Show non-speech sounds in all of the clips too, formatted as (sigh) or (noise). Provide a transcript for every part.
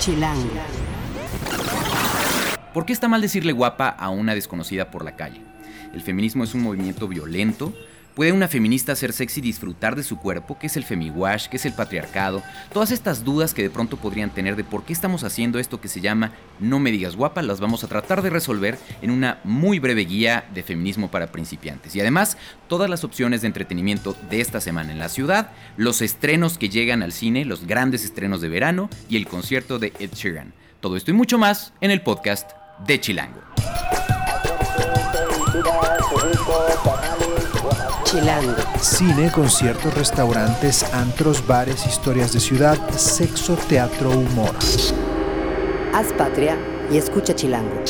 Chilango. ¿Por qué está mal decirle guapa a una desconocida por la calle? El feminismo es un movimiento violento. ¿Puede una feminista ser sexy y disfrutar de su cuerpo? ¿Qué es el femiwash? ¿Qué es el patriarcado? Todas estas dudas que de pronto podrían tener de por qué estamos haciendo esto que se llama No me digas guapa, las vamos a tratar de resolver en una muy breve guía de feminismo para principiantes. Y además, todas las opciones de entretenimiento de esta semana en la ciudad, los estrenos que llegan al cine, los grandes estrenos de verano y el concierto de Ed Sheeran. Todo esto y mucho más en el podcast de Chilango. Chilango. Cine, conciertos, restaurantes, antros, bares, historias de ciudad, sexo, teatro, humor. Haz patria y escucha Chilango.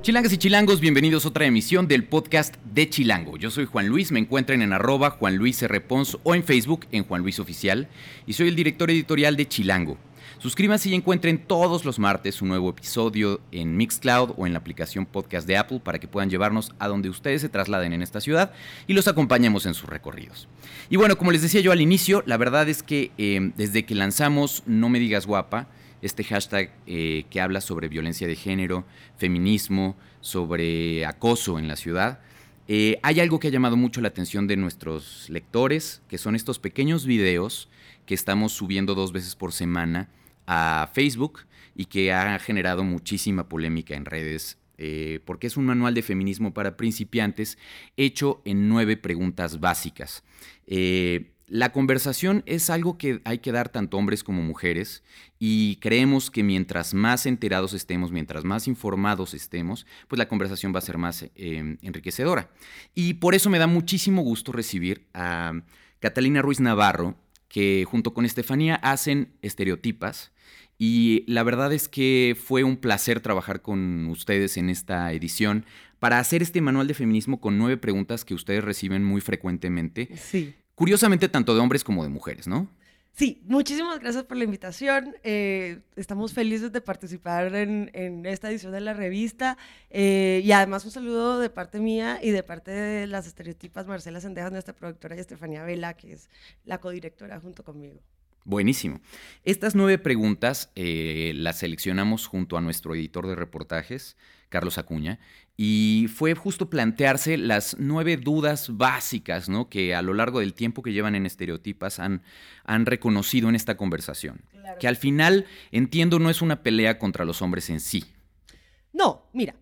Chilangas y chilangos, bienvenidos a otra emisión del podcast de Chilango. Yo soy Juan Luis, me encuentran en arroba Juan Luis R. Pons o en Facebook en Juan Luis Oficial y soy el director editorial de Chilango. Suscríbanse y encuentren todos los martes un nuevo episodio en Mixcloud o en la aplicación podcast de Apple para que puedan llevarnos a donde ustedes se trasladen en esta ciudad y los acompañemos en sus recorridos. Y bueno, como les decía yo al inicio, la verdad es que eh, desde que lanzamos No me digas guapa, este hashtag eh, que habla sobre violencia de género, feminismo, sobre acoso en la ciudad, eh, hay algo que ha llamado mucho la atención de nuestros lectores, que son estos pequeños videos que estamos subiendo dos veces por semana a Facebook y que ha generado muchísima polémica en redes, eh, porque es un manual de feminismo para principiantes hecho en nueve preguntas básicas. Eh, la conversación es algo que hay que dar tanto hombres como mujeres y creemos que mientras más enterados estemos, mientras más informados estemos, pues la conversación va a ser más eh, enriquecedora. Y por eso me da muchísimo gusto recibir a Catalina Ruiz Navarro, que junto con Estefanía hacen estereotipas y la verdad es que fue un placer trabajar con ustedes en esta edición para hacer este manual de feminismo con nueve preguntas que ustedes reciben muy frecuentemente. Sí. Curiosamente, tanto de hombres como de mujeres, ¿no? Sí, muchísimas gracias por la invitación. Eh, estamos felices de participar en, esta edición de la revista. Eh, y además un saludo de parte mía y de parte de las estereotipas Marcela Sendejas, nuestra productora, y Estefanía Vela, que es la codirectora junto conmigo. Buenísimo. Estas nueve preguntas eh, las seleccionamos junto a nuestro editor de reportajes, Carlos Acuña, y fue justo plantearse las nueve dudas básicas ¿no? que a lo largo del tiempo que llevan en estereotipas han, han reconocido en esta conversación. Claro. Que al final, entiendo, no es una pelea contra los hombres en sí. No, mira,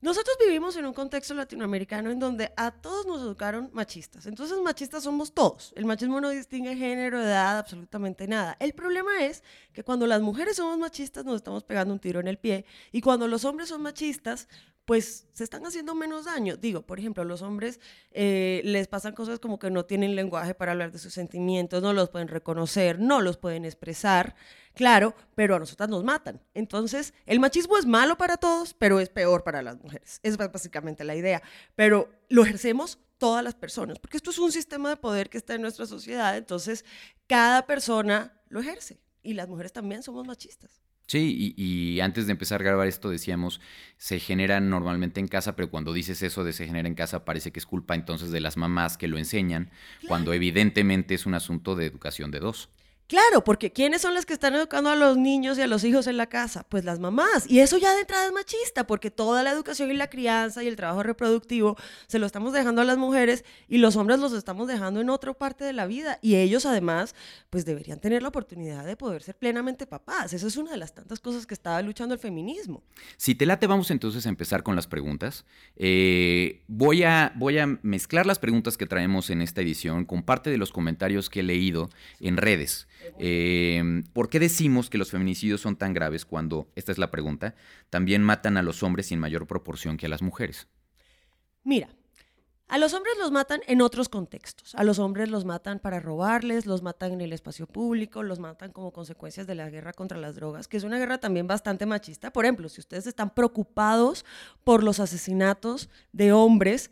nosotros vivimos en un contexto latinoamericano en donde a todos nos educaron machistas. Entonces, machistas somos todos. El machismo no distingue género, edad, absolutamente nada. El problema es que cuando las mujeres somos machistas nos estamos pegando un tiro en el pie y cuando los hombres son machistas, pues se están haciendo menos daño. Digo, por ejemplo, a los hombres eh, les pasan cosas como que no tienen lenguaje para hablar de sus sentimientos, no los pueden reconocer, no los pueden expresar. Claro, pero a nosotras nos matan. Entonces, el machismo es malo para todos, pero es peor para las mujeres. Es básicamente la idea. Pero lo ejercemos todas las personas, porque esto es un sistema de poder que está en nuestra sociedad. Entonces, cada persona lo ejerce. Y las mujeres también somos machistas. Sí, y, y, antes de empezar a grabar esto decíamos, se genera normalmente en casa, pero cuando dices eso de se genera en casa parece que es culpa entonces de las mamás que lo enseñan, claro. cuando evidentemente es un asunto de educación de dos. Claro, porque ¿quiénes son las que están educando a los niños y a los hijos en la casa? Pues las mamás. Y eso ya de entrada es machista, porque toda la educación y la crianza y el trabajo reproductivo se lo estamos dejando a las mujeres y los hombres los estamos dejando en otra parte de la vida. Y ellos además, pues deberían tener la oportunidad de poder ser plenamente papás. Esa es una de las tantas cosas que estaba luchando el feminismo. Si te late, vamos entonces a empezar con las preguntas. Eh, voy, a, voy a mezclar las preguntas que traemos en esta edición con parte de los comentarios que he leído en redes. Eh, ¿Por qué decimos que los feminicidios son tan graves cuando, esta es la pregunta, también matan a los hombres en mayor proporción que a las mujeres? Mira, a los hombres los matan en otros contextos. A los hombres los matan para robarles, los matan en el espacio público, los matan como consecuencias de la guerra contra las drogas, que es una guerra también bastante machista. Por ejemplo, si ustedes están preocupados por los asesinatos de hombres,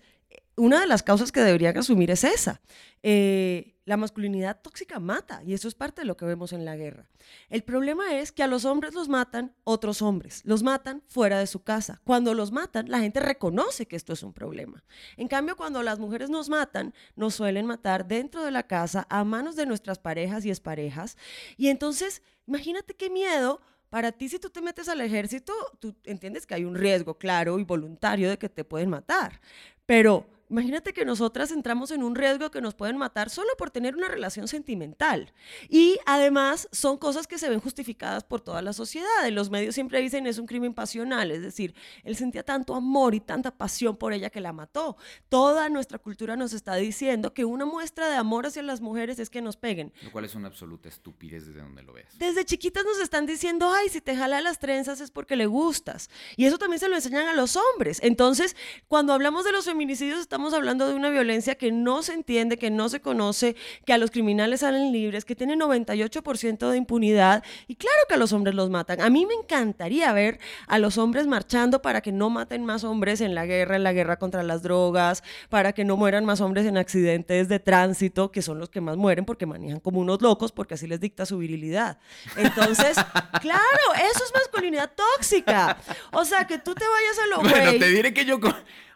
una de las causas que deberían asumir es esa. Eh, la masculinidad tóxica mata y eso es parte de lo que vemos en la guerra. El problema es que a los hombres los matan otros hombres, los matan fuera de su casa. Cuando los matan, la gente reconoce que esto es un problema. En cambio, cuando las mujeres nos matan, nos suelen matar dentro de la casa a manos de nuestras parejas y exparejas. Y entonces, imagínate qué miedo para ti, si tú te metes al ejército, tú entiendes que hay un riesgo claro y voluntario de que te pueden matar. Pero Imagínate que nosotras entramos en un riesgo que nos pueden matar solo por tener una relación sentimental. Y además son cosas que se ven justificadas por toda la sociedad. En los medios siempre dicen es un crimen pasional, es decir, él sentía tanto amor y tanta pasión por ella que la mató. Toda nuestra cultura nos está diciendo que una muestra de amor hacia las mujeres es que nos peguen. Lo cual es una absoluta estupidez desde donde lo veas. Desde chiquitas nos están diciendo, ay, si te jala las trenzas es porque le gustas. Y eso también se lo enseñan a los hombres. Entonces, cuando hablamos de los feminicidios, estamos hablando de una violencia que no se entiende, que no se conoce, que a los criminales salen libres, que tiene 98% de impunidad y claro que a los hombres los matan. A mí me encantaría ver a los hombres marchando para que no maten más hombres en la guerra, en la guerra contra las drogas, para que no mueran más hombres en accidentes de tránsito, que son los que más mueren porque manejan como unos locos, porque así les dicta su virilidad. Entonces, (laughs) claro, eso es masculinidad tóxica. O sea, que tú te vayas a lo Bueno, te diré que yo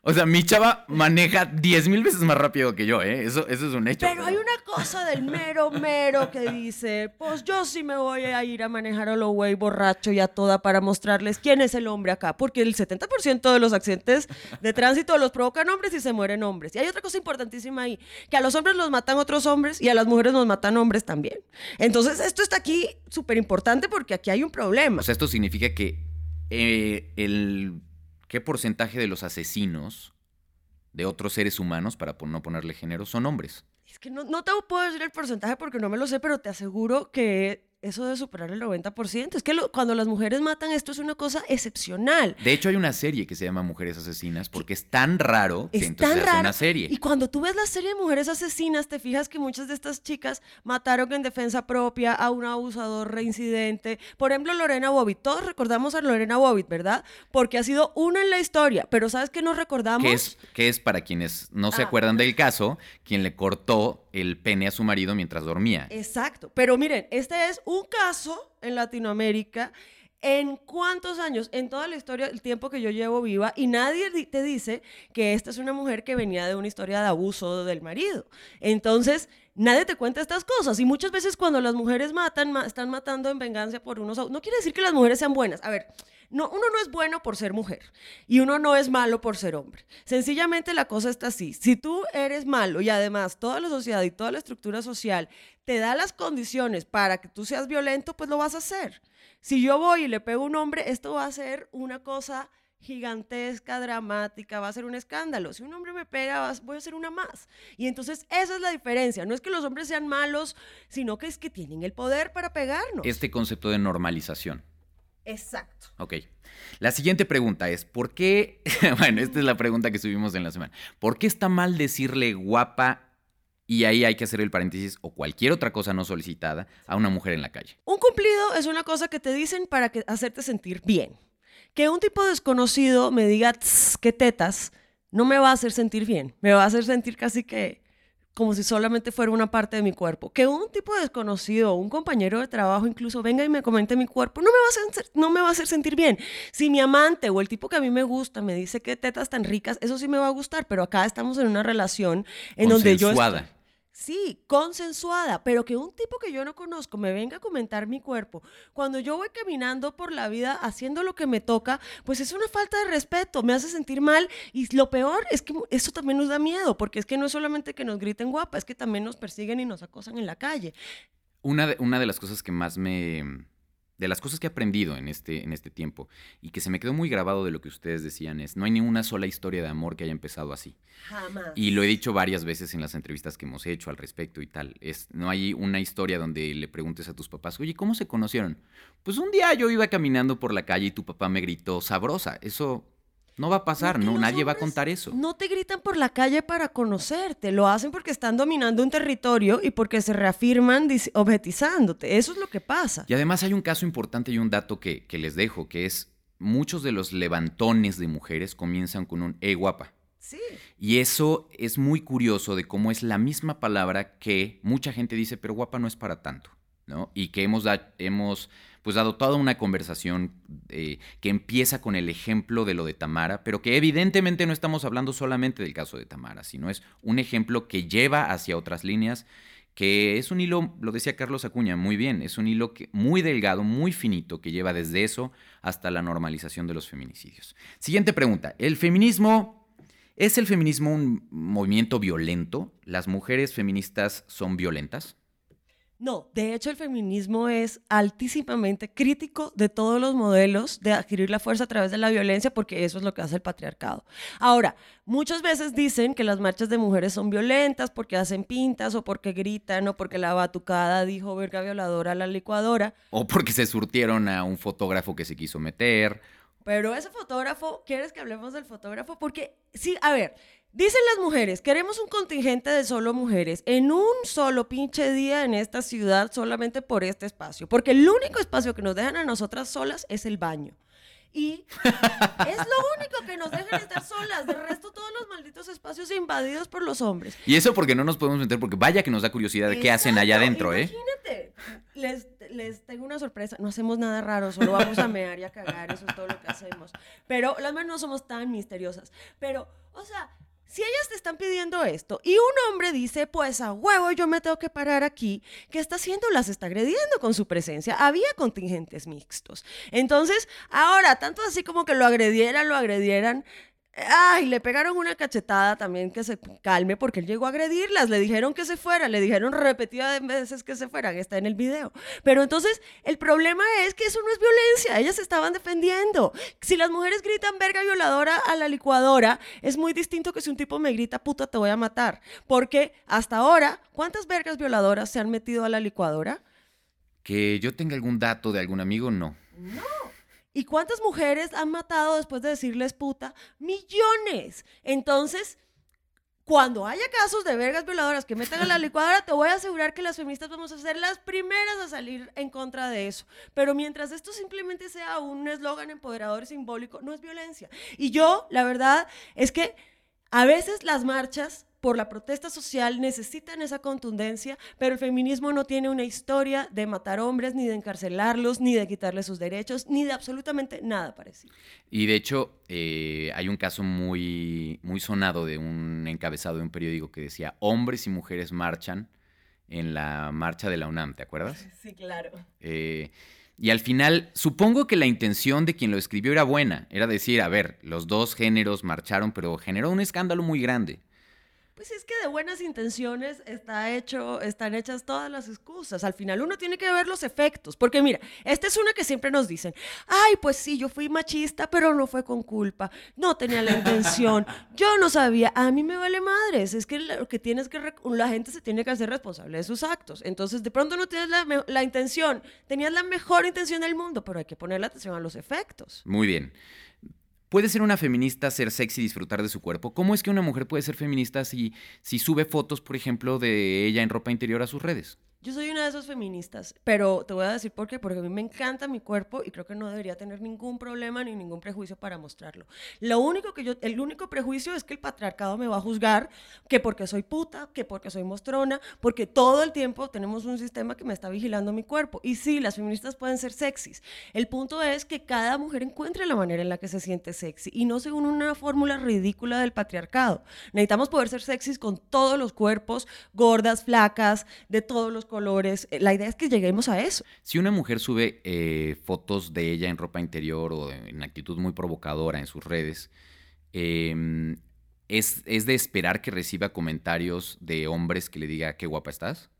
o sea, mi chava maneja 10 mil veces más rápido que yo, ¿eh? Eso, eso es un hecho. Pero, hay una cosa del mero mero que dice, pues yo sí me voy a ir a manejar a lo güey borracho y a toda para mostrarles quién es el hombre acá. Porque el 70% de los accidentes de tránsito los provocan hombres y se mueren hombres. Y hay otra cosa importantísima ahí, que a los hombres los matan otros hombres y a las mujeres nos matan hombres también. Entonces, esto está aquí súper importante porque aquí hay un problema. O sea, esto significa que eh, el ¿qué porcentaje de los asesinos de otros seres humanos, para no ponerle género, son hombres? Es que no, te puedo decir el porcentaje porque no me lo sé, pero te aseguro que eso de superar el 90%. Es que cuando las mujeres matan, esto es una cosa excepcional. De hecho, hay una serie que se llama Mujeres Asesinas porque es tan raro que entonces se hace una serie. Y cuando tú ves la serie de Mujeres Asesinas, te fijas que muchas de estas chicas mataron en defensa propia a un abusador reincidente. Por ejemplo, Lorena Bobbitt. Todos recordamos a Lorena Bobbitt, ¿verdad? Porque ha sido una en la historia. Pero ¿sabes qué nos recordamos? Que es, que es para quienes no se ah. acuerdan del caso, quien le cortó el pene a su marido mientras dormía. Exacto. Pero miren, este es un caso en Latinoamérica. ¿En cuántos años? En toda la historia, el tiempo que yo llevo viva, y nadie te dice que esta es una mujer que venía de una historia de abuso del marido. Entonces, nadie te cuenta estas cosas. Y muchas veces cuando las mujeres matan, están matando en venganza por unos... No quiere decir que las mujeres sean buenas. A ver, no, uno no es bueno por ser mujer y uno no es malo por ser hombre. Sencillamente la cosa está así. Si tú eres malo y además toda la sociedad y toda la estructura social te da las condiciones para que tú seas violento, pues lo vas a hacer. Si yo voy y le pego a un hombre, esto va a ser una cosa gigantesca, dramática, va a ser un escándalo. Si un hombre me pega, voy a ser una más. Y entonces esa es la diferencia. No es que los hombres sean malos, sino que es que tienen el poder para pegarnos. Este concepto de normalización. Exacto. Ok. La siguiente pregunta es, ¿por qué? (laughs) bueno, esta es la pregunta que subimos en la semana. ¿Por qué está mal decirle guapa y ahí hay que hacer el paréntesis o cualquier otra cosa no solicitada a una mujer en la calle? Un cumplido es una cosa que te dicen para que, hacerte sentir bien. Que un tipo desconocido me diga qué tetas no me va a hacer sentir bien, me va a hacer sentir casi que como si solamente fuera una parte de mi cuerpo. Que un tipo desconocido, un compañero de trabajo incluso venga y me comente mi cuerpo, no me, va a hacer, no me va a hacer sentir bien. Si mi amante o el tipo que a mí me gusta me dice que tetas tan ricas, eso sí me va a gustar, pero acá estamos en una relación en donde yo... Estoy, Sí, consensuada, pero que un tipo que yo no conozco me venga a comentar mi cuerpo, cuando yo voy caminando por la vida haciendo lo que me toca, pues es una falta de respeto, me hace sentir mal y lo peor es que eso también nos da miedo, porque es que no es solamente que nos griten guapa, es que también nos persiguen y nos acosan en la calle. Una de, una de las cosas que más me, de las cosas que he aprendido en este, en este tiempo y que se me quedó muy grabado de lo que ustedes decían es, no hay ni una sola historia de amor que haya empezado así. Jamás. Y lo he dicho varias veces en las entrevistas que hemos hecho al respecto y tal. Es, no hay una historia donde le preguntes a tus papás, oye, ¿cómo se conocieron? Pues un día yo iba caminando por la calle y tu papá me gritó, sabrosa. Eso no va a pasar, no, nadie va a contar eso. No te gritan por la calle para conocerte, lo hacen porque están dominando un territorio y porque se reafirman objetizándote. Eso es lo que pasa. Y además hay un caso importante y un dato que, les dejo, que es muchos de los levantones de mujeres comienzan con un, eh, guapa. Sí. Y eso es muy curioso de cómo es la misma palabra que mucha gente dice, pero guapa no es para tanto, ¿no? Y que hemos, hemos pues dado toda una conversación eh, que empieza con el ejemplo de lo de Tamara, pero que evidentemente no estamos hablando solamente del caso de Tamara, sino es un ejemplo que lleva hacia otras líneas, que es un hilo, lo decía Carlos Acuña muy bien, es un hilo que, muy delgado, muy finito, que lleva desde eso hasta la normalización de los feminicidios. Siguiente pregunta, ¿el feminismo ¿Es el feminismo un movimiento violento? ¿Las mujeres feministas son violentas? No, de hecho el feminismo es altísimamente crítico de todos los modelos de adquirir la fuerza a través de la violencia porque eso es lo que hace el patriarcado. Ahora, muchas veces dicen que las marchas de mujeres son violentas porque hacen pintas o porque gritan o porque la batucada dijo verga violadora a la licuadora, ¿O porque se surtieron a un fotógrafo que se quiso meter? Pero ese fotógrafo, ¿quieres que hablemos del fotógrafo? Porque sí, a ver, Dicen las mujeres, queremos un contingente de solo mujeres en un solo pinche día en esta ciudad solamente por este espacio, porque el único espacio que nos dejan a nosotras solas es el baño. Y es lo único que nos dejan estar solas, de resto todos los malditos espacios invadidos por los hombres. Y eso porque no nos podemos meter, porque vaya que nos da curiosidad de qué hacen allá adentro, ¿eh? Imagínate, les, les tengo una sorpresa, no hacemos nada raro, solo vamos a mear y a cagar, eso es todo lo que hacemos. Pero las mujeres no somos tan misteriosas. Pero, o sea, si ellas te están pidiendo esto y un hombre dice, pues a huevo yo me tengo que parar aquí, ¿qué está haciendo? Las está agrediendo con su presencia. Había contingentes mixtos. Entonces, ahora, tanto así como que lo agredieran, lo agredieran, Ay, le pegaron una cachetada también que se calme porque él llegó a agredirlas. Le dijeron que se fuera, le dijeron repetidas veces que se fueran, está en el video. Pero entonces el problema es que eso no es violencia, ellas se estaban defendiendo. Si las mujeres gritan verga violadora a la licuadora, es muy distinto que si un tipo me grita puta te voy a matar. Porque hasta ahora, ¿cuántas vergas violadoras se han metido a la licuadora? Que yo tenga algún dato de algún amigo, no. No. ¿Y cuántas mujeres han matado después de decirles puta? Millones. Entonces, cuando haya casos de vergas violadoras que metan a la (laughs) licuadora, te voy a asegurar que las feministas vamos a ser las primeras a salir en contra de eso. Pero mientras esto simplemente sea un eslogan empoderador y simbólico, no es violencia. Y yo, la verdad, es que a veces las marchas por la protesta social necesitan esa contundencia, pero el feminismo no tiene una historia de matar hombres, ni de encarcelarlos, ni de quitarles sus derechos, ni de absolutamente nada parecido. Y de hecho, eh, hay un caso muy, muy sonado de un encabezado de un periódico que decía, hombres y mujeres marchan en la marcha de la UNAM, ¿te acuerdas? (laughs) Sí, claro. Eh, y al final, supongo que la intención de quien lo escribió era buena, era decir, a ver, los dos géneros marcharon, pero generó un escándalo muy grande. Pues es que de buenas intenciones está hecho, están hechas todas las excusas. Al final uno tiene que ver los efectos. Porque mira, esta es una que siempre nos dicen, ay, pues sí, yo fui machista, pero no fue con culpa. No tenía la intención. (laughs) Yo no sabía. A mí me vale madres. Es que lo que tienes que, la gente se tiene que hacer responsable de sus actos. Entonces, de pronto no tienes la, la intención. Tenías la mejor intención del mundo, pero hay que poner la atención a los efectos. Muy bien. ¿Puede ser una feminista ser sexy y disfrutar de su cuerpo? ¿Cómo es que una mujer puede ser feminista si, si sube fotos, por ejemplo, de ella en ropa interior a sus redes? Yo soy una de esas feministas, pero te voy a decir por qué, porque a mí me encanta mi cuerpo y creo que no debería tener ningún problema ni ningún prejuicio para mostrarlo. Lo único que yo, el único prejuicio es que el patriarcado me va a juzgar que porque soy puta, que porque soy mostrona, porque todo el tiempo tenemos un sistema que me está vigilando mi cuerpo. Y sí, las feministas pueden ser sexys. El punto es que cada mujer encuentre la manera en la que se siente sexy y no según una fórmula ridícula del patriarcado. Necesitamos poder ser sexys con todos los cuerpos, gordas, flacas, de todos los colores. La idea es que lleguemos a eso. Si una mujer sube eh, fotos de ella en ropa interior o en actitud muy provocadora en sus redes, eh, ¿es, ¿es de esperar que reciba comentarios de hombres que le diga qué guapa estás?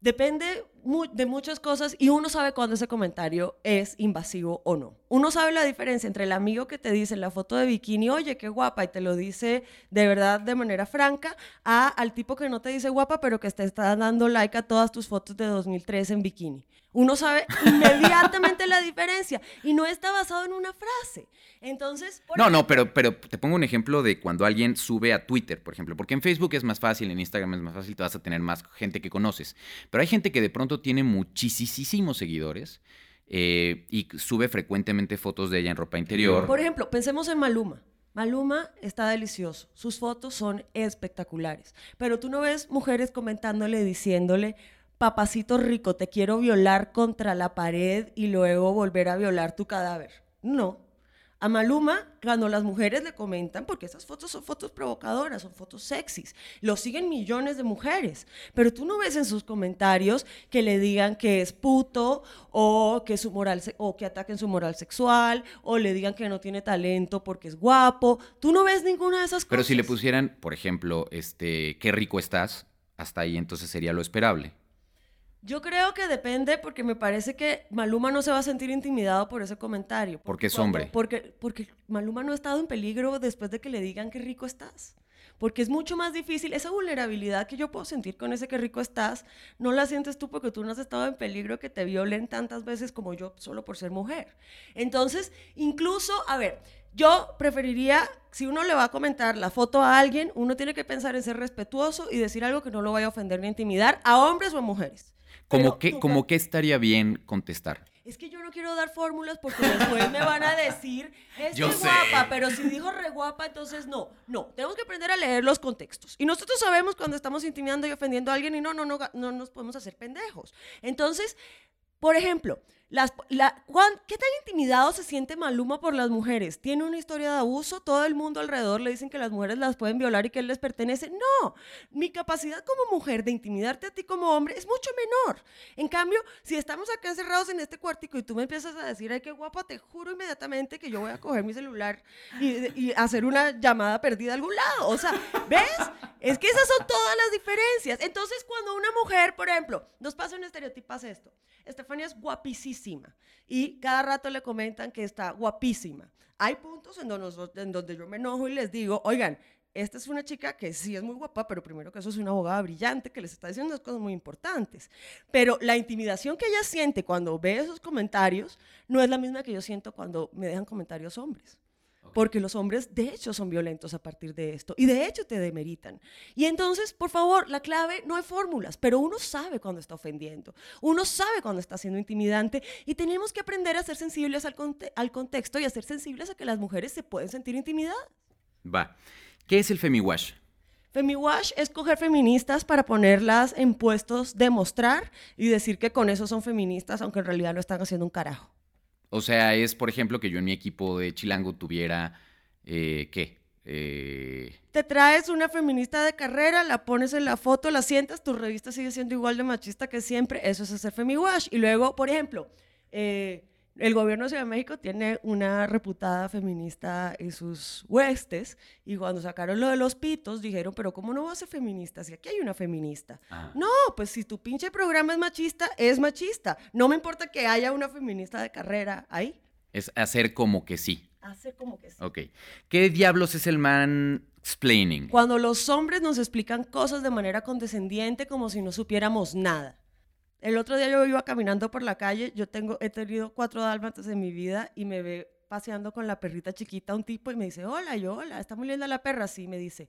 Depende de muchas cosas y uno sabe cuándo ese comentario es invasivo o no. Uno sabe la diferencia entre el amigo que te dice en la foto de bikini, oye, qué guapa, y te lo dice de verdad de manera franca, a al tipo que no te dice guapa, pero que te está dando like a todas tus fotos de 2003 en bikini. Uno sabe (laughs) inmediatamente la diferencia y no está basado en una frase. Entonces, no, ejemplo, no, pero, pero te pongo un ejemplo de cuando alguien sube a Twitter, por ejemplo, porque en Facebook es más fácil, en Instagram es más fácil, te vas a tener más gente que conoces. Pero hay gente que de pronto tiene muchísimos seguidores eh, y sube frecuentemente fotos de ella en ropa interior. Por ejemplo, pensemos en Maluma. Maluma está delicioso, sus fotos son espectaculares, pero tú no ves mujeres comentándole, diciéndole, papacito rico, te quiero violar contra la pared y luego volver a violar tu cadáver. No, a Maluma, cuando las mujeres le comentan, porque esas fotos son fotos provocadoras, son fotos sexys, lo siguen millones de mujeres, pero tú no ves en sus comentarios que le digan que es puto o que, su moral o que ataquen su moral sexual o le digan que no tiene talento porque es guapo. Tú no ves ninguna de esas cosas. Pero si le pusieran, por ejemplo, este, qué rico estás, hasta ahí entonces sería lo esperable. Yo creo que depende porque me parece que Maluma no se va a sentir intimidado por ese comentario. Porque es hombre. Porque, porque Maluma no ha estado en peligro después de que le digan qué rico estás. Porque es mucho más difícil, esa vulnerabilidad que yo puedo sentir con ese qué rico estás, no la sientes tú porque tú no has estado en peligro que te violen tantas veces como yo solo por ser mujer. Entonces, incluso, a ver, yo preferiría, si uno le va a comentar la foto a alguien, uno tiene que pensar en ser respetuoso y decir algo que no lo vaya a ofender ni intimidar a hombres o a mujeres. ¿Cómo que, como que estaría bien contestar? Es que yo no quiero dar fórmulas porque después me van a decir, es guapa, pero si dijo re guapa, entonces no. No, tenemos que aprender a leer los contextos. Y nosotros sabemos cuando estamos intimidando y ofendiendo a alguien y no, no, no, no nos podemos hacer pendejos. Entonces, por ejemplo, las, la, ¿Qué tan intimidado se siente Maluma por las mujeres? ¿Tiene una historia de abuso? ¿Todo el mundo alrededor le dicen que las mujeres las pueden violar y que él les pertenece? No, mi capacidad como mujer de intimidarte a ti como hombre es mucho menor. En cambio, si estamos acá encerrados en este cuartico y tú me empiezas a decir, ay, qué guapa, te juro inmediatamente que yo voy a coger mi celular y, y hacer una llamada perdida a algún lado. O sea, ¿ves? Es que esas son todas las diferencias. Entonces, cuando una mujer, por ejemplo, nos pasa un estereotipo, hace esto. Estefania es guapísima y cada rato le comentan que está guapísima. Hay puntos en donde, en donde yo me enojo y les digo, oigan, esta es una chica que sí es muy guapa, pero primero que eso es una abogada brillante que les está diciendo unas cosas muy importantes. Pero la intimidación que ella siente cuando ve esos comentarios no es la misma que yo siento cuando me dejan comentarios hombres porque los hombres de hecho son violentos a partir de esto y de hecho te demeritan. Y entonces, por favor, la clave no hay fórmulas, pero uno sabe cuando está ofendiendo, uno sabe cuando está siendo intimidante y tenemos que aprender a ser sensibles al, al contexto y a ser sensibles a que las mujeres se pueden sentir intimidadas. Va. ¿Qué es el femiwash? Femiwash es coger feministas para ponerlas en puestos de mostrar y decir que con eso son feministas, aunque en realidad no están haciendo un carajo. O sea, es, por ejemplo, que yo en mi equipo de Chilango tuviera, eh, ¿qué? Eh... Te traes una feminista de carrera, la pones en la foto, la sientas, tu revista sigue siendo igual de machista que siempre, eso es hacer femiwash. Y luego, por ejemplo, eh, el gobierno de Ciudad de México tiene una reputada feminista en sus huestes y cuando sacaron lo de los pitos dijeron, pero ¿cómo no va a ser feminista si aquí hay una feminista? Ah. No, pues si tu pinche programa es machista, es machista. No me importa que haya una feminista de carrera ahí. Es hacer como que sí. Hacer como que sí. Ok. ¿Qué diablos es el man explaining? Cuando los hombres nos explican cosas de manera condescendiente como si no supiéramos nada. El otro día yo iba caminando por la calle, yo tengo, he tenido cuatro dálmatas en mi vida y me ve paseando con la perrita chiquita un tipo y me dice, hola, yo, hola, está muy linda la perra, así me dice,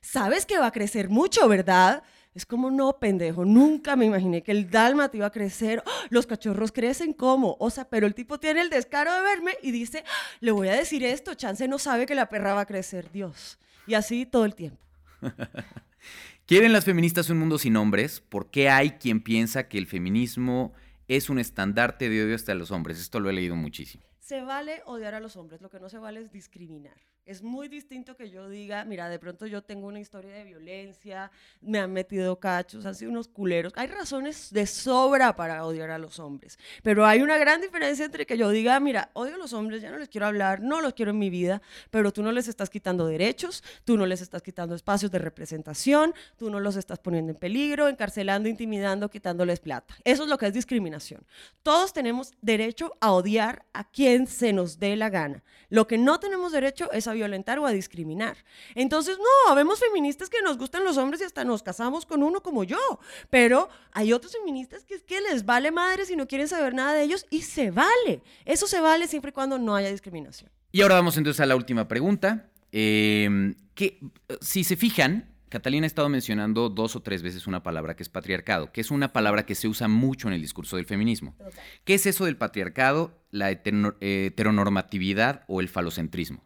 sabes que va a crecer mucho, ¿verdad? Es como, no, pendejo, nunca me imaginé que el dálmata iba a crecer, ¡Ah! los cachorros crecen como, o sea, pero el tipo tiene el descaro de verme y dice, le voy a decir esto, Chance no sabe que la perra va a crecer, Dios. Y así todo el tiempo. (laughs) ¿Quieren las feministas un mundo sin hombres? ¿Por qué hay quien piensa que el feminismo es un estandarte de odio hasta los hombres? Esto lo he leído muchísimo. Se vale odiar a los hombres, lo que no se vale es discriminar. Es muy distinto que yo diga, mira, de pronto yo tengo una historia de violencia, me han metido cachos, han sido unos culeros. Hay razones de sobra para odiar a los hombres, pero hay una gran diferencia entre que yo diga, mira, odio a los hombres, ya no les quiero hablar, no los quiero en mi vida, pero tú no les estás quitando derechos, tú no les estás quitando espacios de representación, tú no los estás poniendo en peligro, encarcelando, intimidando, quitándoles plata. Eso es lo que es discriminación. Todos tenemos derecho a odiar a quien se nos dé la gana. Lo que no tenemos derecho es a violentar o a discriminar. Entonces, no, vemos feministas que nos gustan los hombres y hasta nos casamos con uno como yo, pero hay otros feministas que es que les vale madre si no quieren saber nada de ellos y se vale. Eso se vale siempre y cuando no haya discriminación. Y ahora vamos entonces a la última pregunta. Em, que si se fijan, Catalina ha estado mencionando dos o tres veces una palabra que es patriarcado, que es una palabra que se usa mucho en el discurso del feminismo. ¿Qué es eso del patriarcado, la heteronormatividad o el falocentrismo?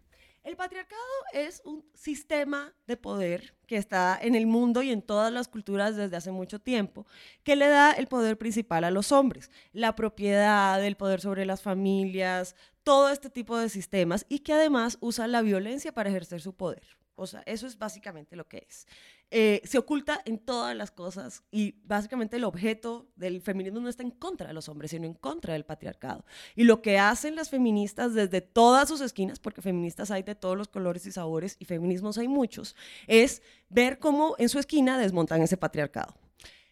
El patriarcado es un sistema de poder que está en el mundo y en todas las culturas desde hace mucho tiempo, que le da el poder principal a los hombres, la propiedad, el poder sobre las familias, todo este tipo de sistemas y que además usa la violencia para ejercer su poder. O sea, eso es básicamente lo que es. Eh, se oculta en todas las cosas y básicamente el objeto del feminismo no está en contra de los hombres, sino en contra del patriarcado. Y lo que hacen las feministas desde todas sus esquinas, porque feministas hay de todos los colores y sabores y feminismos hay muchos, es ver cómo en su esquina desmontan ese patriarcado.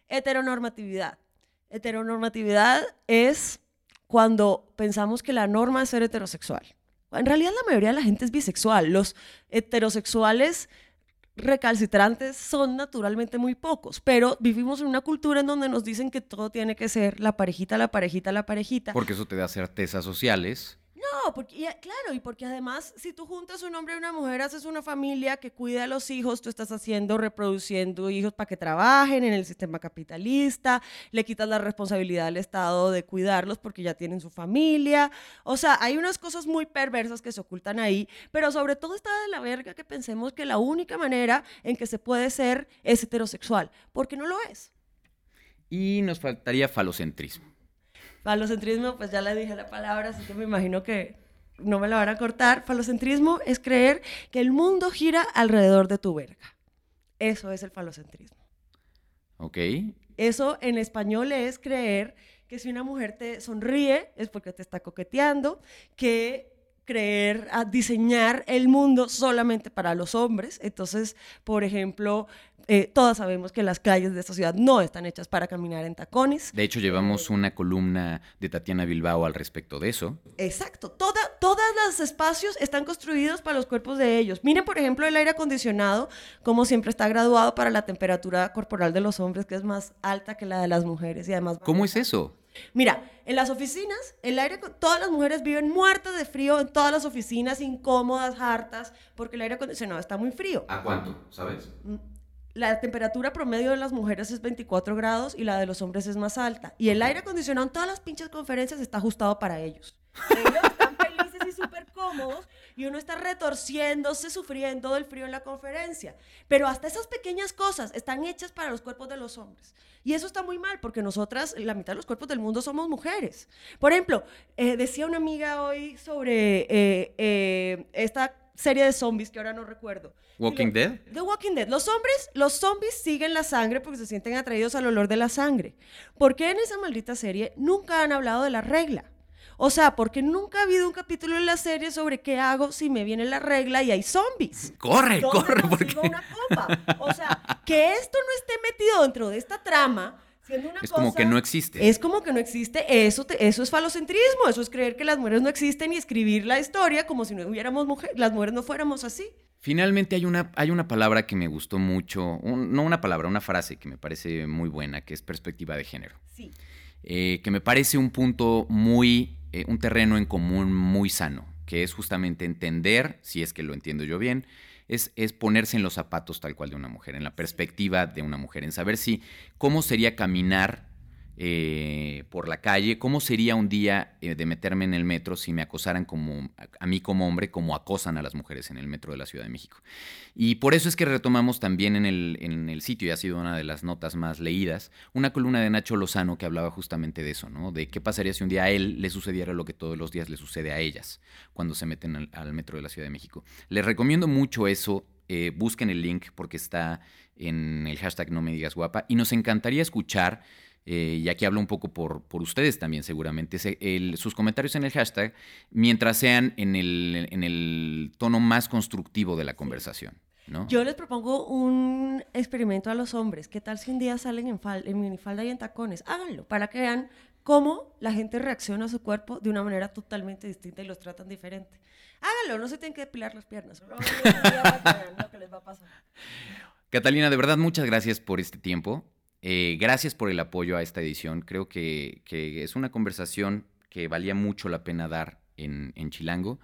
Heteronormatividad. Heteronormatividad es cuando pensamos que la norma es ser heterosexual. En realidad la mayoría de la gente es bisexual. Los heterosexuales recalcitrantes son naturalmente muy pocos, pero vivimos en una cultura en donde nos dicen que todo tiene que ser la parejita, la parejita, la parejita. Porque eso te da certezas sociales. No, porque, claro, y porque además si tú juntas un hombre y una mujer, haces una familia que cuida a los hijos, tú estás haciendo, reproduciendo hijos para que trabajen en el sistema capitalista, le quitas la responsabilidad al Estado de cuidarlos porque ya tienen su familia. O sea, hay unas cosas muy perversas que se ocultan ahí, pero sobre todo está de la verga que pensemos que la única manera en que se puede ser es heterosexual, porque no lo es. Y nos faltaría falocentrismo. Falocentrismo, pues ya le dije la palabra, así que me imagino que no me la van a cortar. Falocentrismo es creer que el mundo gira alrededor de tu verga. Eso es el falocentrismo. Ok. Eso en español es creer que si una mujer te sonríe es porque te está coqueteando, que creer a diseñar el mundo solamente para los hombres. Entonces, por ejemplo, eh, todas sabemos que las calles de esta ciudad no están hechas para caminar en tacones. De hecho, llevamos una columna de Tatiana Bilbao al respecto de eso. Exacto. Toda, todos los espacios están construidos para los cuerpos de ellos. Miren, por ejemplo, el aire acondicionado, como siempre está graduado para la temperatura corporal de los hombres, que es más alta que la de las mujeres. Y además... ¿Cómo es eso? Mira, en las oficinas, el aire, todas las mujeres viven muertas de frío en todas las oficinas, incómodas, hartas, porque el aire acondicionado está muy frío. ¿A cuánto? ¿Sabes? Mm, la temperatura promedio de las mujeres es 24 grados y la de los hombres es más alta. Y el aire acondicionado en todas las pinches conferencias está ajustado para ellos. (laughs) Ellos están felices y súper cómodos y uno está retorciéndose, sufriendo del frío en la conferencia. Pero hasta esas pequeñas cosas están hechas para los cuerpos de los hombres. Y eso está muy mal porque nosotras, la mitad de los cuerpos del mundo somos mujeres. Por ejemplo, eh, decía una amiga hoy sobre eh, eh, esta serie de zombies que ahora no recuerdo. Walking Dead. The Walking Dead. Los hombres, los zombies siguen la sangre porque se sienten atraídos al olor de la sangre. ¿Por qué en esa maldita serie nunca han hablado de la regla? O sea, porque nunca ha habido un capítulo en la serie sobre qué hago si me viene la regla y hay zombies. Corre, corre, porque... Una O sea, que esto no esté metido dentro de esta trama es como que no existe. Es como que no existe. Eso, eso es falocentrismo. Eso es creer que las mujeres no existen y escribir la historia como si no hubiéramos mujeres, las mujeres no fuéramos así. Finalmente hay una, hay una palabra que me gustó mucho, no una palabra, una frase que me parece muy buena, que es perspectiva de género. Sí. Eh, que me parece un punto muy, eh, un terreno en común muy sano, que es justamente entender, si es que lo entiendo yo bien, es, ponerse en los zapatos tal cual de una mujer, en la perspectiva de una mujer, en saber si cómo sería caminar eh, por la calle, cómo sería un día eh, de meterme en el metro si me acosaran como a, mí como hombre, como acosan a las mujeres en el metro de la Ciudad de México. Y por eso es que retomamos también en el, en el sitio, y ha sido una de las notas más leídas, una columna de Nacho Lozano que hablaba justamente de eso, ¿no? De qué pasaría si un día a él le sucediera lo que todos los días le sucede a ellas cuando se meten al, metro de la Ciudad de México. Les recomiendo mucho eso. Eh, busquen el link porque está en el hashtag no me digas guapa y nos encantaría escuchar eh, y aquí hablo un poco por, por ustedes también seguramente, sus comentarios en el hashtag, mientras sean en el, en el tono más constructivo de la conversación. ¿no? Yo les propongo un experimento a los hombres. ¿Qué tal si un día salen en, en minifalda y en tacones? Háganlo para que vean cómo la gente reacciona a su cuerpo de una manera totalmente distinta y los tratan diferente. Háganlo, no se tienen que depilar las piernas. Catalina, de verdad, muchas gracias por este tiempo. Eh, gracias por el apoyo a esta edición. Creo que, es una conversación que valía mucho la pena dar en, Chilango.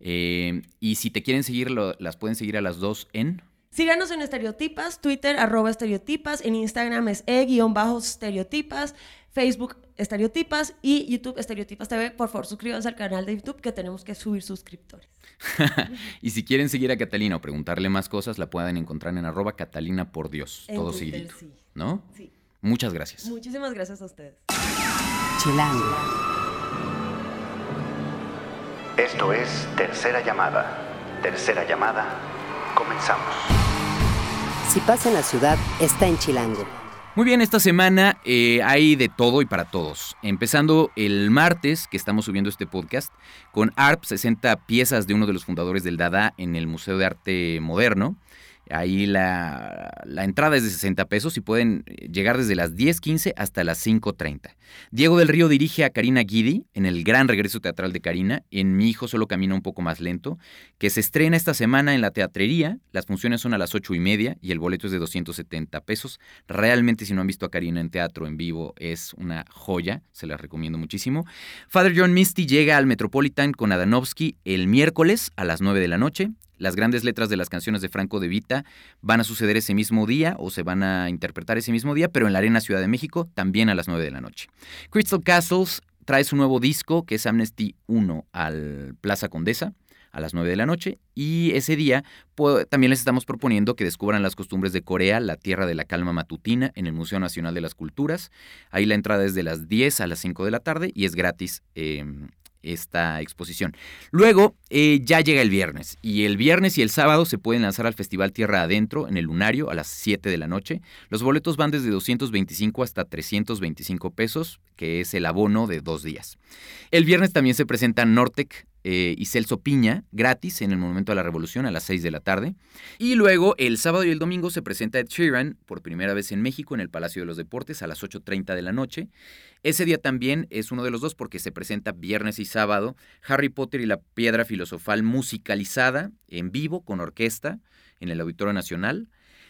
Eh, y si te quieren seguir, las pueden seguir a las dos en... Síganos en Estereotipas, Twitter, arroba Estereotipas, en Instagram es e-estereotipas, Facebook Estereotipas y YouTube Estereotipas TV. Por favor, suscríbanse al canal de YouTube que tenemos que subir suscriptores. (laughs) y si quieren seguir a Catalina o preguntarle más cosas, la pueden encontrar en arroba Catalina por Dios, En todo Twitter, seguidito. sí. ¿No? Sí. Muchas gracias. Muchísimas gracias a ustedes. Chilango. Esto es Tercera Llamada. Tercera Llamada. Comenzamos. Si pasa en la ciudad, está en Chilango. Muy bien, esta semana eh, hay de todo y para todos. Empezando el martes, que estamos subiendo este podcast, con ARP 60 piezas de uno de los fundadores del Dada en el Museo de Arte Moderno. Ahí la, la entrada es de 60 pesos y pueden eh, llegar desde las 10.15 hasta las 5.30. Diego del Río dirige a Karina Guidi en el gran regreso teatral de Karina, en Mi hijo solo camina un poco más lento, que se estrena esta semana en la teatrería. Las funciones son a las 8 y media y el boleto es de 270 pesos. Realmente si no han visto a Karina en teatro en vivo es una joya, se las recomiendo muchísimo. Father John Misty llega al Metropolitan con Adanovsky el miércoles a las 9 de la noche. Las grandes letras de las canciones de Franco de Vita van a suceder ese mismo día o se van a interpretar ese mismo día, pero en la Arena Ciudad de México también a las 9 de la noche. Crystal Castles trae su nuevo disco que es Amnesty 1 al Plaza Condesa a las 9 de la noche y ese día pues, también les estamos proponiendo que descubran las costumbres de Corea, la tierra de la calma matutina en el Museo Nacional de las Culturas. Ahí la entrada es de las 10 a las 5 de la tarde y es gratis. eh, esta exposición. Luego eh, ya llega el viernes y el viernes y el sábado se pueden lanzar al Festival Tierra Adentro en el Lunario a las 7 de la noche. Los boletos van desde 225 hasta 325 pesos, que es el abono de dos días. El viernes también se presentan Nortec eh, y Celso Piña gratis en el Monumento a la Revolución a las 6 de la tarde. Y luego el sábado y el domingo se presenta Ed Sheeran por primera vez en México en el Palacio de los Deportes a las 8.30 de la noche. Ese día también es uno de los dos porque se presenta viernes y sábado Harry Potter y la Piedra Filosofal musicalizada en vivo con orquesta en el Auditorio Nacional.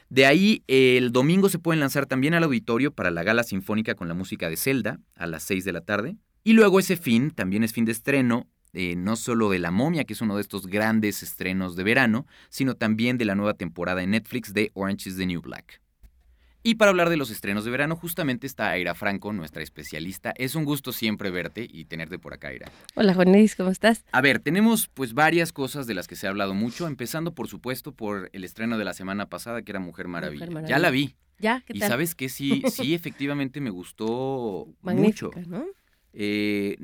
De ahí el domingo se pueden lanzar también al auditorio para la gala sinfónica con la música de Zelda a las 6 de la tarde. Y luego ese fin, también es fin de estreno, eh, no solo de La momia, que es uno de estos grandes estrenos de verano, sino también de la nueva temporada en Netflix de Orange is the New Black. Y para hablar de los estrenos de verano, justamente está Aira Franco, nuestra especialista. Es un gusto siempre verte y tenerte por acá, Aira. Hola Juan Luis, ¿cómo estás? A ver, tenemos pues varias cosas de las que se ha hablado mucho, empezando por supuesto por el estreno de la semana pasada, que era Mujer Maravilla. Mujer Ya la vi. ¿Ya? ¿Qué Y tal? sabes que sí, sí, (laughs) efectivamente me gustó mucho. Eh,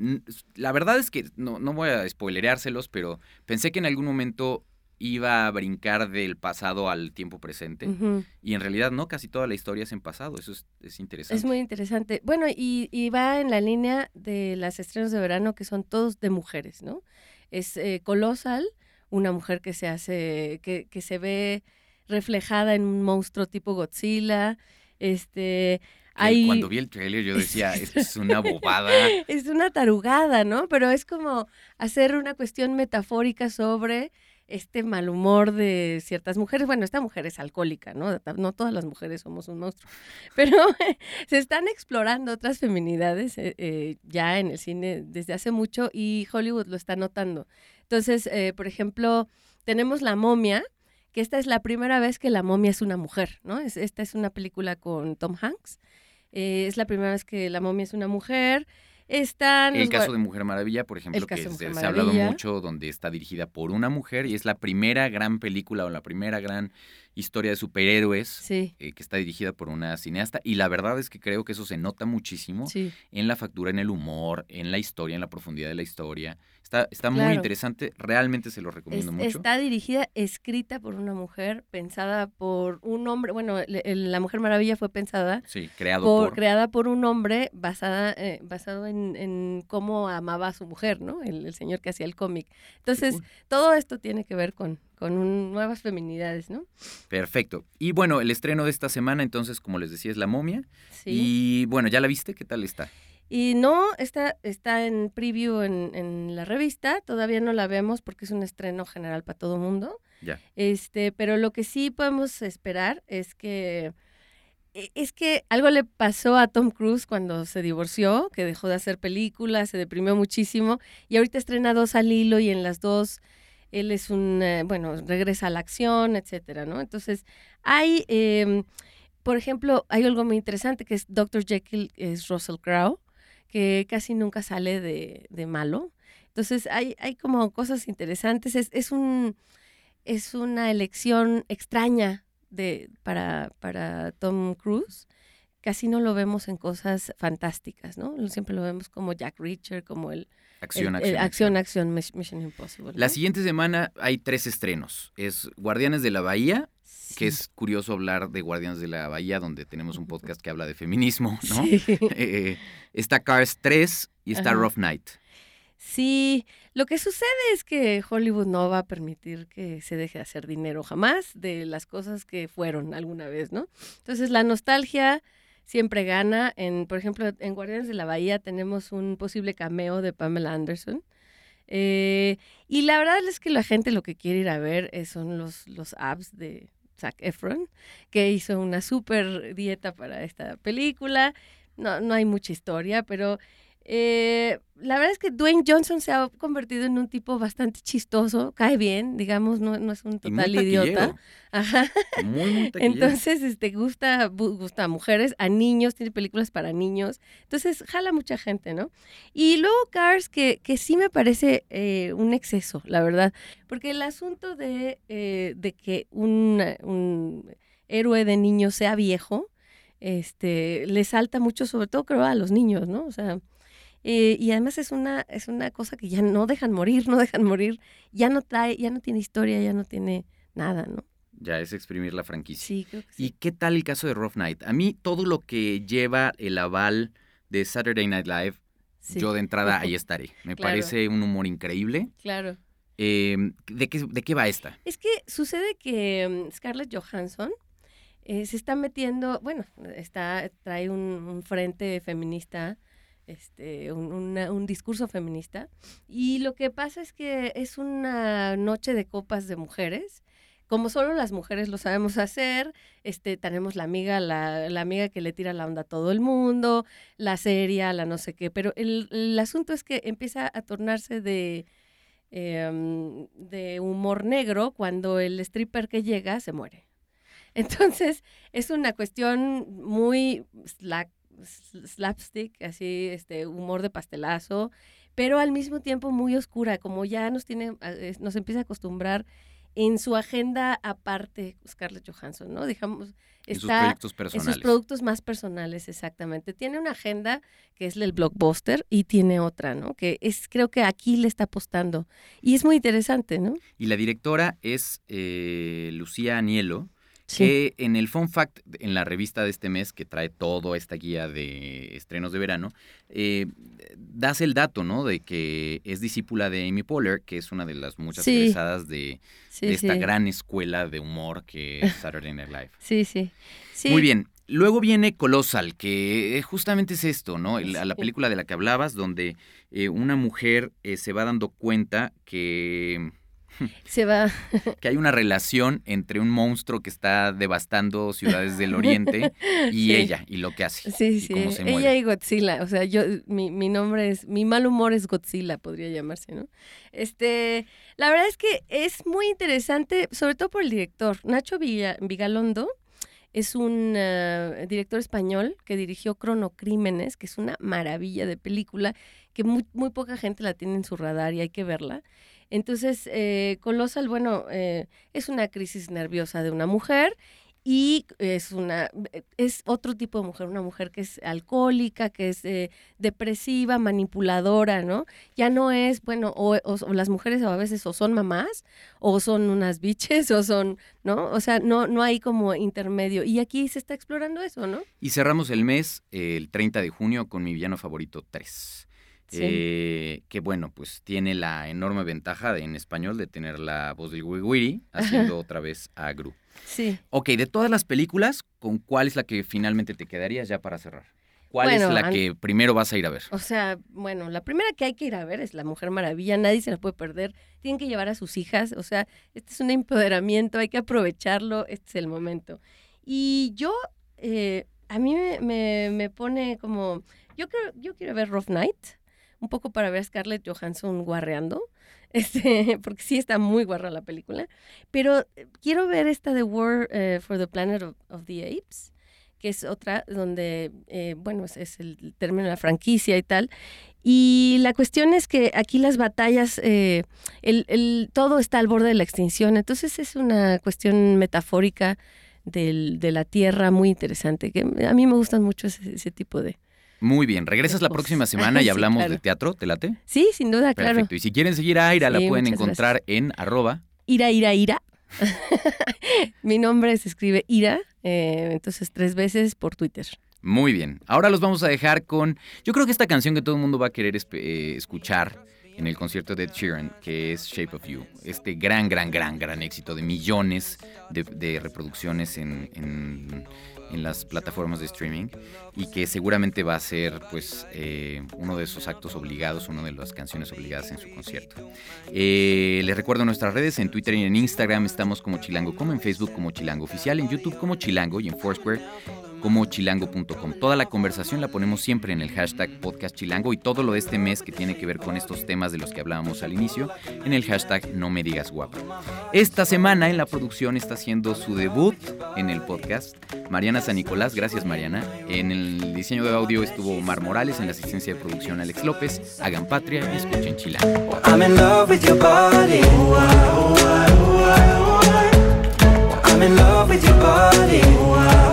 la verdad es que no, no voy a spoilereárselos, pero pensé que en algún momento iba a brincar del pasado al tiempo presente. Y en realidad no, casi toda la historia es en pasado. Eso es, es interesante. Es muy interesante. Bueno, y, y va en la línea de las estrenos de verano que son todos de mujeres, ¿no? Es eh, Colossal, una mujer que se hace, que, que se ve reflejada en un monstruo tipo Godzilla. Este, hay... Cuando vi el trailer yo (laughs) decía, esto es una bobada. (laughs) es una tarugada, ¿no? Pero es como hacer una cuestión metafórica sobre este mal humor de ciertas mujeres. Bueno, esta mujer es alcohólica, ¿no? No todas las mujeres somos un monstruo. (laughs) Pero se están explorando otras feminidades eh, eh, ya en el cine desde hace mucho y Hollywood lo está notando. Entonces, eh, por ejemplo, tenemos La momia, que esta es la primera vez que la momia es una mujer, ¿no? Es, esta es una película con Tom Hanks. Eh, es la primera vez que la momia es una mujer. Están El caso de Mujer Maravilla, por ejemplo, que se, ha hablado mucho, donde está dirigida por una mujer y es la primera gran película o la primera gran historia de superhéroes Sí, eh, que está dirigida por una cineasta. Y la verdad es que creo que eso se nota muchísimo sí. en la factura, en el humor, en la historia, en la profundidad de la historia. Está, está muy interesante, realmente se lo recomiendo Es- mucho. está dirigida, escrita por una mujer, pensada por un hombre. Bueno, el- La Mujer Maravilla fue pensada, Sí, creado por, por... creada por un hombre basada, eh, basado en, en cómo amaba a su mujer, ¿no? El, el señor que hacía el cómic. Entonces, todo esto tiene que ver con, con un- nuevas feminidades, ¿no? Perfecto. Y bueno, el estreno de esta semana, entonces, como les decía, es La Momia. Sí. Y bueno, ¿ya la viste? ¿Qué tal está? Y no, está, está en preview en, en la revista, todavía no la vemos porque es un estreno general para todo mundo. Ya. Este, pero lo que sí podemos esperar es que e- es que algo le pasó a Tom Cruise cuando se divorció, que dejó de hacer películas, se deprimió muchísimo y ahorita estrena dos al hilo y en las dos él es un, eh, bueno, regresa a la acción, etcétera, ¿no? Entonces, hay, em, por ejemplo, hay algo muy interesante que es Dr. Jekyll, es Russell Crowe, que casi nunca sale de, de malo. Entonces, hay, hay como cosas interesantes. Es, es, un, es una elección extraña de, para, para Tom Cruise. Casi no lo vemos en cosas fantásticas, ¿no? Siempre lo vemos como Jack Reacher, como el, Acción, el- el acción, acción, acción, Miss- Mission Impossible. La siguiente semana hay tres estrenos. Es Guardianes de la Bahía, que es curioso hablar de Guardianes de la Bahía, donde tenemos un podcast que habla de feminismo, ¿no? Sí. (laughs) Eh, está Cars 3 y está Ajá. Rough Night. Sí, lo que sucede es que Hollywood no va a permitir que se deje de hacer dinero jamás de las cosas que fueron alguna vez, ¿no? Entonces la nostalgia siempre gana. En, por ejemplo, en Guardianes de la Bahía tenemos un posible cameo de Pamela Anderson. Eh, y la verdad es que la gente lo que quiere ir a ver eh, son los, los abs de Zac Efron, que hizo una súper dieta para esta película. No, no hay mucha historia, pero eh, la verdad es que Dwayne Johnson se ha convertido en un tipo bastante chistoso, cae bien, digamos, no, no es un total idiota. Ajá. Muy, muy. (laughs) Entonces, este, gusta, gusta a mujeres, a niños, tiene películas para niños. Entonces, jala mucha gente, ¿no? Y luego Cars, que, que sí me parece eh, un exceso, la verdad. Porque el asunto de, eh, de que un, un héroe de niños sea viejo, este, le salta mucho, sobre todo creo a los niños, ¿no? O sea, eh, y además es una, es una cosa que ya no dejan morir, no dejan morir, ya no trae, ya no tiene historia, ya no tiene nada, ¿no? Ya es exprimir la franquicia. Sí, creo que sí. ¿Y qué tal el caso de Rough Night? A mí todo lo que lleva el aval de Saturday Night Live, Sí, yo de entrada ahí (laughs) estaré. Me Claro. parece un humor increíble. claro. Eh, ¿de, qué, ¿De qué va esta? Es que sucede que mm, Scarlett Johansson eh, se está metiendo, bueno, está trae un, un frente feminista, este, un, una- un discurso feminista, y lo que pasa es que es una noche de copas de mujeres. Como solo las mujeres lo sabemos hacer, este, tenemos la amiga, la, la amiga que le tira la onda a todo el mundo, la seria, la no sé qué, pero el, el asunto es que empieza a tornarse de, em, de humor negro cuando el stripper que llega se muere. (laughs) Entonces, es una cuestión muy slack- s- slapstick, así, este, humor de pastelazo, pero al mismo tiempo muy oscura, como ya nos tiene, a- es- nos empieza a acostumbrar en su agenda aparte Scarlett Johansson, ¿no? Digamos, En sus está proyectos en personales. sus productos más personales, exactamente. Tiene una agenda que es el blockbuster y tiene otra, ¿no? Que es, creo que aquí le está apostando. Y es muy interesante, ¿no? Y la directora es eh, Lucía Anielo, que en el Fun Fact, en la revista de este mes, que trae toda esta guía de estrenos de verano, eh, das el dato, ¿no? De que es discípula de Amy Poehler, que es una de las muchas Sí. egresadas de, Sí, de esta gran escuela de humor que es (laughs) Saturday Night Live. Sí, sí. Sí. Muy bien. Luego viene Colossal, que justamente es esto, ¿no? El- a la Sí. película de la que hablabas, donde eh, una mujer eh, se va dando cuenta que, Se va. (laughs) que hay una relación entre un monstruo que está devastando ciudades del oriente y Sí. ella, y lo que hace. Sí, y sí. cómo se Ella mueve. y Godzilla. O sea, yo, mi, mi nombre es, mi mal humor es Godzilla, podría llamarse, ¿no? Este, la verdad es que es muy interesante, sobre todo por el director. Nacho Villa- Vigalondo es un eh, director español que dirigió Cronocrímenes, que es una maravilla de película que muy, muy poca gente la tiene en su radar y hay que verla. Entonces, eh, bueno, eh, es una crisis nerviosa de una mujer y es una es otro tipo de mujer, una mujer que es alcohólica, que es eh, depresiva, manipuladora, ¿no? Ya no es, bueno, o, las mujeres a veces o son mamás, o son unas biches, (laughs) o son, ¿no? O sea, no, no hay como intermedio. Y aquí se está explorando eso, ¿no? Y cerramos el mes, eh, el 30 de junio, con mi villano favorito 3. Sí. Eh, que bueno, pues tiene la enorme ventaja de, en español de tener la voz del Wiri haciendo otra vez a Gru. Sí. Ok, de todas las películas, ¿con cuál es la que finalmente te quedarías ya para cerrar? ¿Cuál Bueno, es la que primero vas a ir a ver? O sea, bueno, la primera que hay que ir a ver es La Mujer Maravilla, nadie se la puede perder, tienen que llevar a sus hijas, o sea, este es un empoderamiento, hay que aprovecharlo, este es el momento. Y yo, eh, a mí me, me- me pone como, yo, creo, yo quiero ver Rough Night, un poco para ver a Scarlett Johansson guarreando, (laughs) este, porque sí está muy guarra la película, pero quiero ver esta de War eh, for the Planet of, the Apes, que es otra donde, eh, bueno, es, el término de la franquicia y tal. Y la cuestión es que aquí las batallas, eh, el, el- todo está al borde de la extinción, entonces es una cuestión metafórica del- de la tierra muy interesante, que a mí me gustan mucho ese tipo de... Muy bien, regresas la Cosas. próxima (laughs) semana y Sí, hablamos claro. de teatro, ¿te late? Sí, sin duda, claro. Perfecto. Y si quieren seguir a Aira, la pueden encontrar en arroba. Ira, ira, ira. (laughs) Mi nombre se escribe Ira, eh, entonces tres veces por Twitter. Muy bien. Ahora los vamos a dejar con. Yo creo que esta canción que todo el mundo va a querer eh, escuchar en el concierto de Sheeran, que es Shape of You. Este gran, gran, gran, gran éxito de millones de, de reproducciones en, en- en las plataformas de streaming y que seguramente va a ser, pues, eh, uno de esos actos obligados, una de las canciones obligadas en su concierto. Eh, les recuerdo nuestras redes en Twitter y en Instagram estamos como Chilango, como en Facebook como Chilango Oficial, en YouTube como Chilango y en Foursquare como chilango.com. Toda la conversación la ponemos siempre en el hashtag podcast chilango y todo lo de este mes que tiene que ver con estos temas de los que hablábamos al inicio en el hashtag no me digas guapa. Esta semana en la producción está haciendo su debut en el podcast Mariana San Nicolás, gracias Mariana. En el diseño de audio estuvo Omar Morales, en la asistencia de producción Alex López. Hagan patria y escuchen chilango. I'm in love with your body. I'm in love with your body.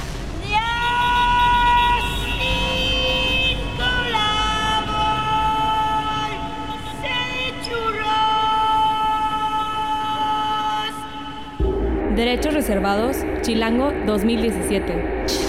Derechos reservados, Chilango 2017.